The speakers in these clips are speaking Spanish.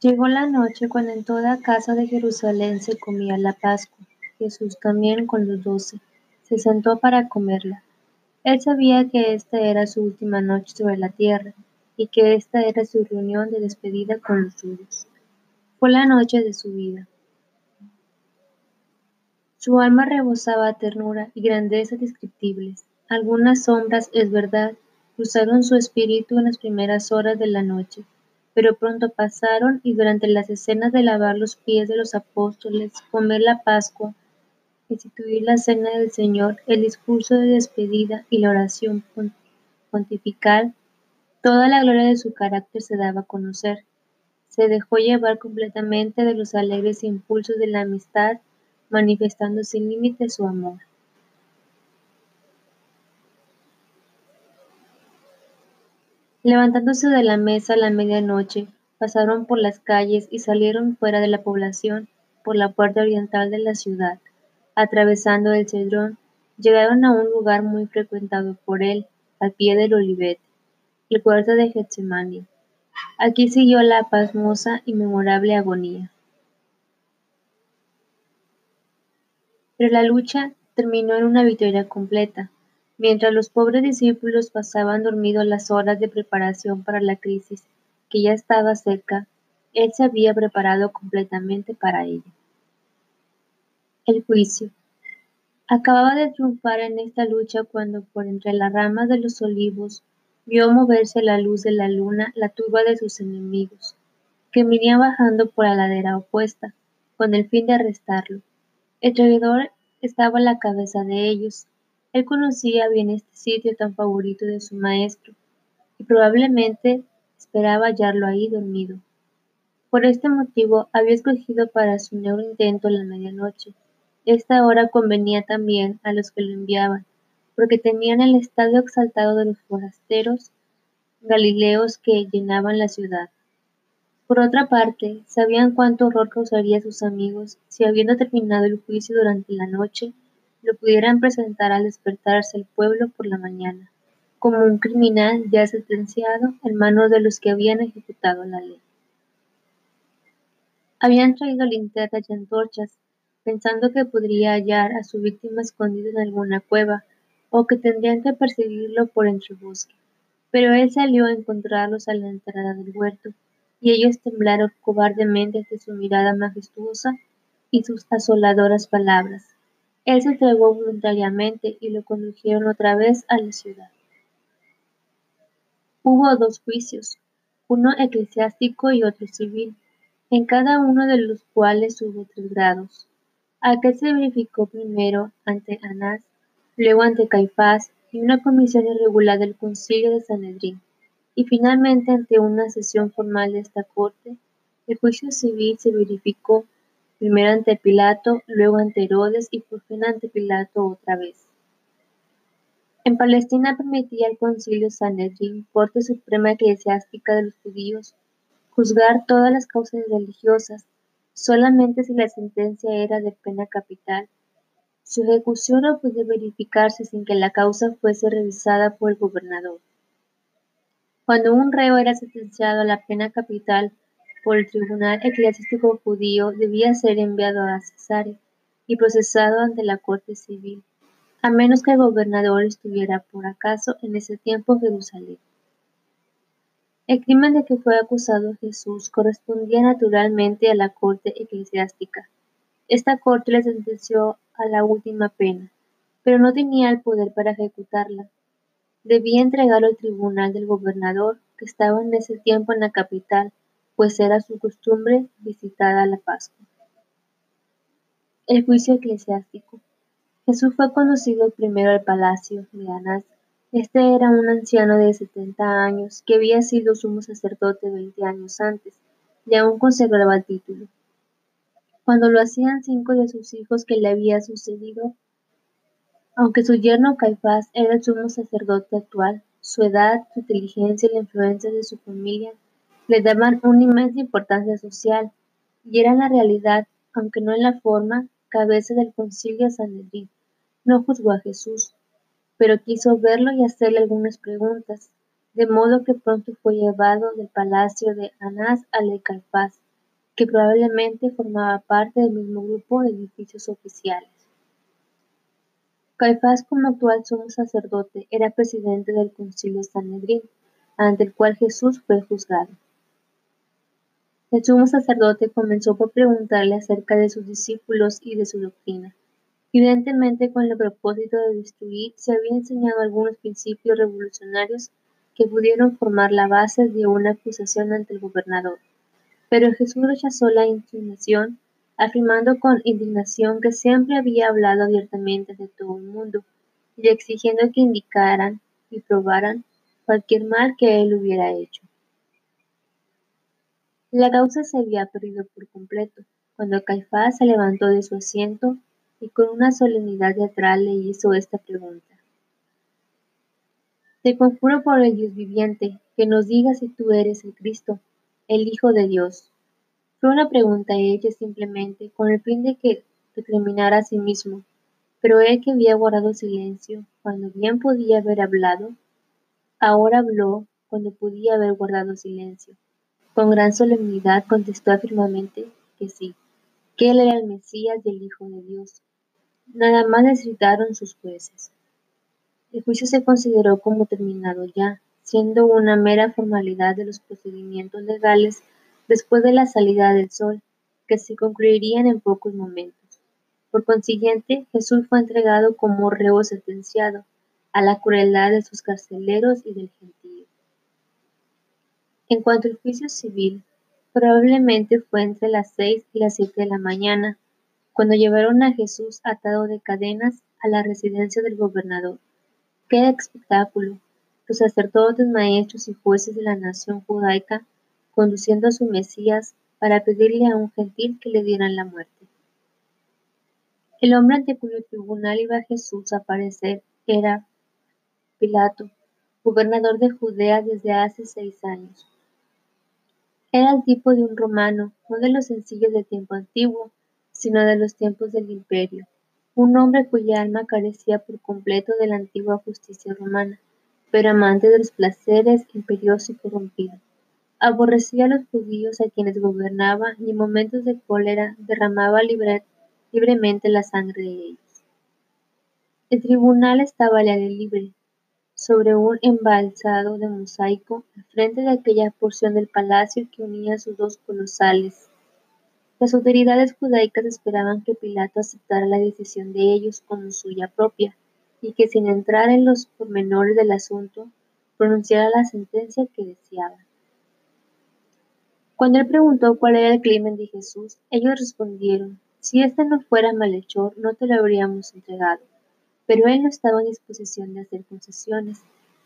Llegó la noche cuando en toda casa de Jerusalén se comía la Pascua. Jesús también con los doce se sentó para comerla. Él sabía que esta era su última noche sobre la tierra y que esta era su reunión de despedida con los suyos. Fue la noche de su vida. Su alma rebosaba ternura y grandeza indescriptibles. Algunas sombras, es verdad, cruzaron su espíritu en las primeras horas de la noche, pero pronto pasaron y durante las escenas de lavar los pies de los apóstoles, comer la Pascua, instituir la cena del Señor, el discurso de despedida y la oración pontifical, toda la gloria de su carácter se daba a conocer. Se dejó llevar completamente de los alegres impulsos de la amistad manifestando sin límite su amor. Levantándose de la mesa a la medianoche, pasaron por las calles y salieron fuera de la población por la puerta oriental de la ciudad. Atravesando el Cedrón, llegaron a un lugar muy frecuentado por él, al pie del olivete, el puerto de Getsemani. Aquí siguió la pasmosa y memorable agonía. Pero la lucha terminó en una victoria completa. Mientras los pobres discípulos pasaban dormidos las horas de preparación para la crisis, que ya estaba cerca, él se había preparado completamente para ella. El juicio. Acababa de triunfar en esta lucha cuando por entre las ramas de los olivos vio moverse la luz de la luna la turba de sus enemigos, que venía bajando por la ladera opuesta, con el fin de arrestarlo. El traidor estaba a la cabeza de ellos. Él conocía bien este sitio tan favorito de su maestro, y probablemente esperaba hallarlo ahí dormido. Por este motivo había escogido para su nuevo intento la medianoche. Esta hora convenía también a los que lo enviaban, porque tenían el estadio exaltado de los forasteros galileos que llenaban la ciudad. Por otra parte, sabían cuánto horror causaría a sus amigos si habiendo terminado el juicio durante la noche, lo pudieran presentar al despertarse el pueblo por la mañana, como un criminal ya sentenciado en manos de los que habían ejecutado la ley. Habían traído linternas y antorchas, pensando que podría hallar a su víctima escondida en alguna cueva, o que tendrían que perseguirlo por entre bosque. Pero él salió a encontrarlos a la entrada del huerto, y ellos temblaron cobardemente ante su mirada majestuosa y sus asoladoras palabras. Él se entregó voluntariamente y lo condujeron otra vez a la ciudad. Hubo dos juicios, uno eclesiástico y otro civil, en cada uno de los cuales hubo tres grados. Aquel se verificó primero ante Anás, luego ante Caifás y una comisión irregular del concilio de Sanedrín y finalmente ante una sesión formal de esta Corte, el juicio civil se verificó primero ante Pilato, luego ante Herodes y por fin ante Pilato otra vez. En Palestina permitía el concilio Sanedrín, Corte Suprema Eclesiástica de los Judíos, juzgar todas las causas religiosas, solamente si la sentencia era de pena capital. Su ejecución no puede verificarse sin que la causa fuese revisada por el gobernador. Cuando un reo era sentenciado a la pena capital por el tribunal eclesiástico judío, debía ser enviado a Cesarea y procesado ante la corte civil, a menos que el gobernador estuviera por acaso en ese tiempo en Jerusalén. El crimen de que fue acusado Jesús correspondía naturalmente a la corte eclesiástica. Esta corte le sentenció a la última pena, pero no tenía el poder para ejecutarla, Debía entregarlo al tribunal del gobernador, que estaba en ese tiempo en la capital, pues era su costumbre visitar a la Pascua. El juicio eclesiástico. Jesús fue conducido primero al palacio de Anás. Este era un anciano de setenta años que había sido sumo sacerdote veinte años antes y aún conservaba el título. Cuando lo hacían cinco de sus hijos que le había sucedido, aunque su yerno Caifás era el sumo sacerdote actual, su edad, su inteligencia y la influencia de su familia le daban una inmensa importancia social, y era la realidad, aunque no en la forma, cabeza del concilio Sanedrín. No juzgó a Jesús, pero quiso verlo y hacerle algunas preguntas, de modo que pronto fue llevado del palacio de Anás al de Caifás, que probablemente formaba parte del mismo grupo de edificios oficiales. Caifás, como actual sumo sacerdote, era presidente del concilio Sanedrín, ante el cual Jesús fue juzgado. El sumo sacerdote comenzó por preguntarle acerca de sus discípulos y de su doctrina. Evidentemente, con el propósito de destruir, se había enseñado algunos principios revolucionarios que pudieron formar la base de una acusación ante el gobernador. Pero Jesús rechazó la insinuación, afirmando con indignación que siempre había hablado abiertamente de todo el mundo y exigiendo que indicaran y probaran cualquier mal que él hubiera hecho. La causa se había perdido por completo, cuando Caifás se levantó de su asiento y con una solemnidad teatral le hizo esta pregunta. Te conjuro por el Dios viviente, que nos digas si tú eres el Cristo, el Hijo de Dios. Fue una pregunta hecha simplemente con el fin de que recriminara a sí mismo, pero él que había guardado silencio cuando bien podía haber hablado, ahora habló cuando podía haber guardado silencio. Con gran solemnidad contestó afirmativamente que sí, que él era el Mesías y el Hijo de Dios. Nada más necesitaron sus jueces. El juicio se consideró como terminado ya, siendo una mera formalidad de los procedimientos legales después de la salida del sol, que se concluirían en pocos momentos. Por consiguiente, Jesús fue entregado como reo sentenciado a la crueldad de sus carceleros y del gentío. En cuanto al juicio civil, probablemente fue entre las seis y las siete de la mañana, cuando llevaron a Jesús atado de cadenas a la residencia del gobernador. ¡Qué espectáculo! Los sacerdotes, maestros y jueces de la nación judaica conduciendo a su Mesías para pedirle a un gentil que le dieran la muerte. El hombre ante cuyo tribunal iba Jesús a aparecer era Pilato, gobernador de Judea desde hace seis años. Era el tipo de un romano, no de los sencillos del tiempo antiguo, sino de los tiempos del imperio, un hombre cuya alma carecía por completo de la antigua justicia romana, pero amante de los placeres, imperioso y corrompido. Aborrecía a los judíos a quienes gobernaba y en momentos de cólera derramaba libremente la sangre de ellos. El tribunal estaba al aire libre, sobre un embalsado de mosaico al frente de aquella porción del palacio que unía sus dos colosales. Las autoridades judaicas esperaban que Pilato aceptara la decisión de ellos como suya propia y que sin entrar en los pormenores del asunto, pronunciara la sentencia que deseaban. Cuando él preguntó cuál era el crimen de Jesús, ellos respondieron, si éste no fuera malhechor, no te lo habríamos entregado pero él no estaba en disposición de hacer concesiones,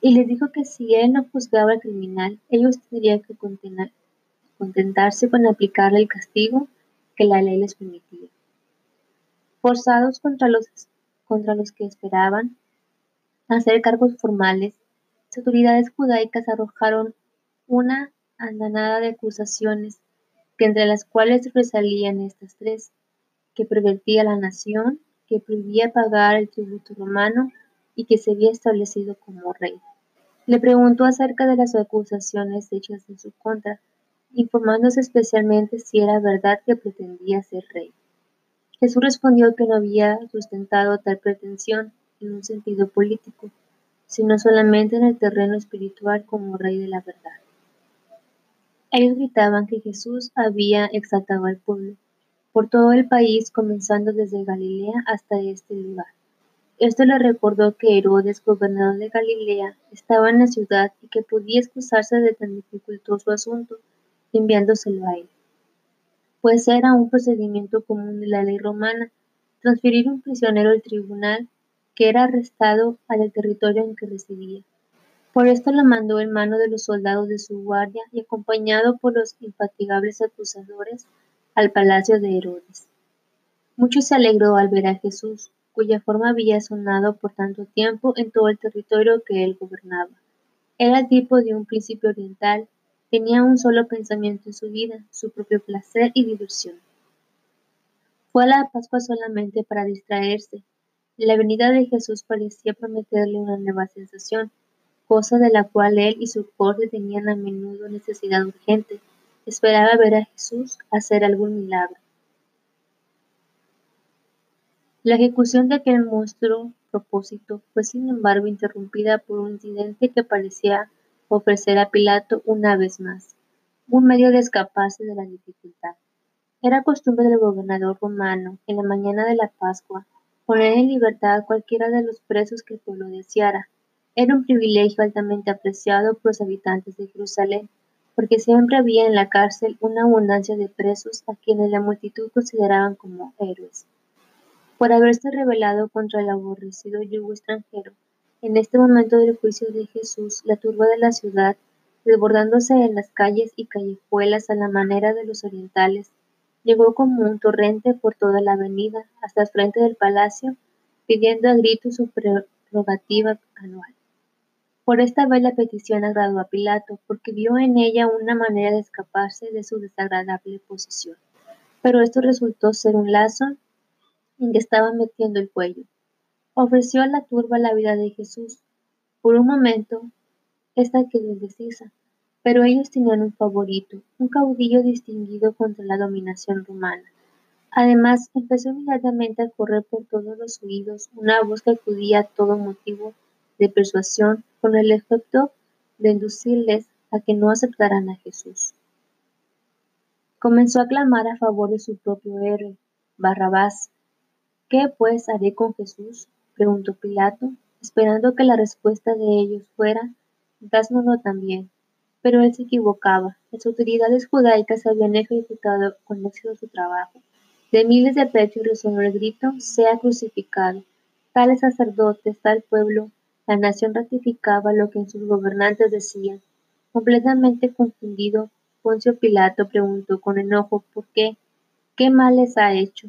y les dijo que si él no juzgaba al criminal, ellos tendrían que contentarse con aplicarle el castigo que la ley les permitía. Forzados contra los, contra los que esperaban hacer cargos formales, las autoridades judaicas arrojaron una andanada de acusaciones, entre las cuales sobresalían estas tres, que pervertía la nación, que prohibía pagar el tributo romano y que se había establecido como rey. Le preguntó acerca de las acusaciones hechas en su contra, informándose especialmente si era verdad que pretendía ser rey. Jesús respondió que no había sustentado tal pretensión en un sentido político, sino solamente en el terreno espiritual como rey de la verdad. Ellos gritaban que Jesús había exaltado al pueblo, por todo el país comenzando desde Galilea hasta este lugar. Esto le recordó que Herodes, gobernador de Galilea, estaba en la ciudad y que podía excusarse de tan dificultoso asunto, enviándoselo a él. Pues era un procedimiento común de la ley romana transferir un prisionero al tribunal que era arrestado al territorio en que residía. Por esto lo mandó en mano de los soldados de su guardia y acompañado por los infatigables acusadores al palacio de Herodes. Mucho se alegró al ver a Jesús, cuya forma había sonado por tanto tiempo en todo el territorio que él gobernaba. Era tipo de un príncipe oriental, tenía un solo pensamiento en su vida, su propio placer y diversión. Fue a la Pascua solamente para distraerse. La venida de Jesús parecía prometerle una nueva sensación, cosa de la cual él y su corte tenían a menudo necesidad urgente esperaba ver a Jesús hacer algún milagro. La ejecución de aquel monstruo propósito fue sin embargo interrumpida por un incidente que parecía ofrecer a Pilato una vez más un medio de escaparse de la dificultad. Era costumbre del gobernador romano, en la mañana de la Pascua, poner en libertad a cualquiera de los presos que el pueblo deseara. Era un privilegio altamente apreciado por los habitantes de Jerusalén, porque siempre había en la cárcel una abundancia de presos a quienes la multitud consideraban como héroes por haberse rebelado contra el aborrecido yugo extranjero. En este momento del juicio de Jesús, la turba de la ciudad, desbordándose en las calles y callejuelas a la manera de los orientales, llegó como un torrente por toda la avenida hasta el frente del palacio, pidiendo a gritos su prerrogativa anual. Por esta vez la petición agradó a Pilato, porque vio en ella una manera de escaparse de su desagradable posición. Pero esto resultó ser un lazo en que estaba metiendo el cuello. Ofreció a la turba la vida de Jesús. Por un momento, esta quedó indecisa, pero ellos tenían un favorito, un caudillo distinguido contra la dominación romana. Además, empezó inmediatamente a correr por todos los oídos una voz que acudía a todo motivo de persuasión con el efecto de inducirles a que no aceptaran a Jesús. Comenzó a clamar a favor de su propio héroe, Barrabás, ¿Qué, pues, haré con Jesús? preguntó Pilato, esperando que la respuesta de ellos fuera, dásnoslo también. Pero él se equivocaba. Las autoridades judaicas habían ejecutado con éxito su trabajo. De miles de pechos resonó el grito, sea crucificado. Tales sacerdotes, tal pueblo, la nación ratificaba lo que sus gobernantes decían. Completamente confundido, Poncio Pilato preguntó con enojo por qué, qué mal les ha hecho.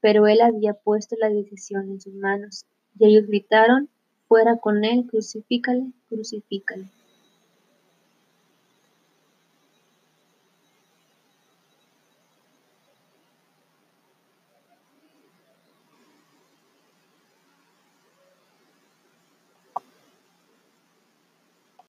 Pero él había puesto la decisión en sus manos, y ellos gritaron, fuera con él, crucifícale, crucifícale.